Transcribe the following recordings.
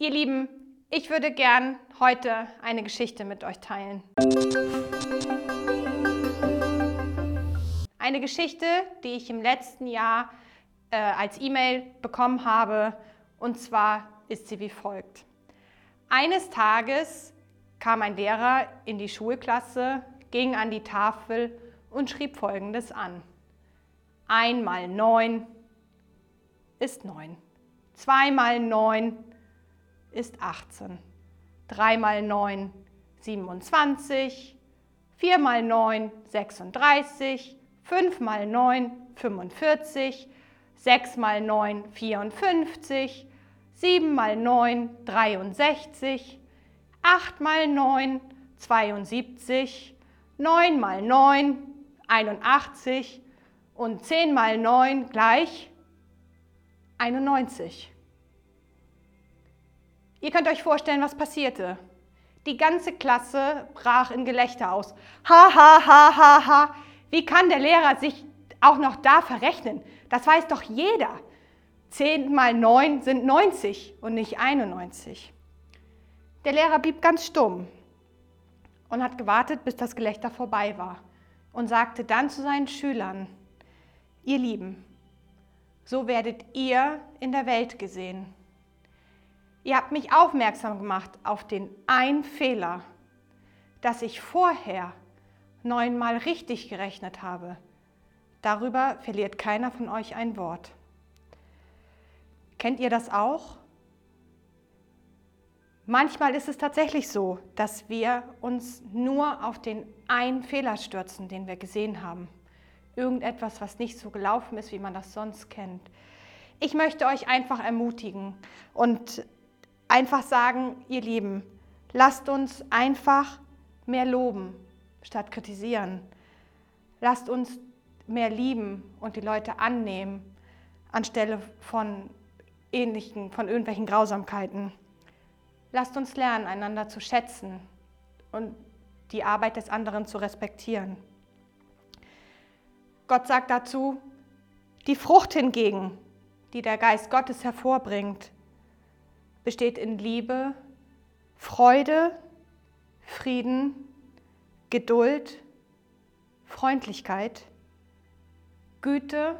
Ihr Lieben, ich würde gern heute eine Geschichte mit euch teilen. Eine Geschichte, die ich im letzten Jahr äh, als E-Mail bekommen habe. Und zwar ist sie wie folgt. Eines Tages kam ein Lehrer in die Schulklasse, ging an die Tafel und schrieb Folgendes an. Einmal neun ist neun. Zweimal neun ist 18. Dreimal neun 27. Viermal neun 36. Fünfmal neun 45. Sechsmal neun 54. Siebenmal neun 63. Achtmal neun 72. Neunmal neun 81 und 10 mal 9 gleich 91. Ihr könnt euch vorstellen, was passierte. Die ganze Klasse brach in Gelächter aus. Ha, ha, ha, ha, ha. Wie kann der Lehrer sich auch noch da verrechnen? Das weiß doch jeder. 10 mal 9 sind 90 und nicht 91. Der Lehrer blieb ganz stumm und hat gewartet, bis das Gelächter vorbei war und sagte dann zu seinen Schülern, ihr Lieben, so werdet ihr in der Welt gesehen. Ihr habt mich aufmerksam gemacht auf den einen Fehler, dass ich vorher neunmal richtig gerechnet habe. Darüber verliert keiner von euch ein Wort. Kennt ihr das auch? Manchmal ist es tatsächlich so, dass wir uns nur auf den einen Fehler stürzen, den wir gesehen haben irgendetwas, was nicht so gelaufen ist, wie man das sonst kennt. Ich möchte euch einfach ermutigen und einfach sagen, ihr Lieben, lasst uns einfach mehr loben statt kritisieren. Lasst uns mehr lieben und die Leute annehmen anstelle von ähnlichen, von irgendwelchen Grausamkeiten. Lasst uns lernen, einander zu schätzen und die Arbeit des anderen zu respektieren. Gott sagt dazu, die Frucht hingegen, die der Geist Gottes hervorbringt, besteht in Liebe, Freude, Frieden, Geduld, Freundlichkeit, Güte,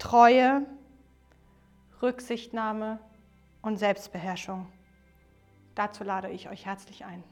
Treue, Rücksichtnahme und Selbstbeherrschung. Dazu lade ich euch herzlich ein.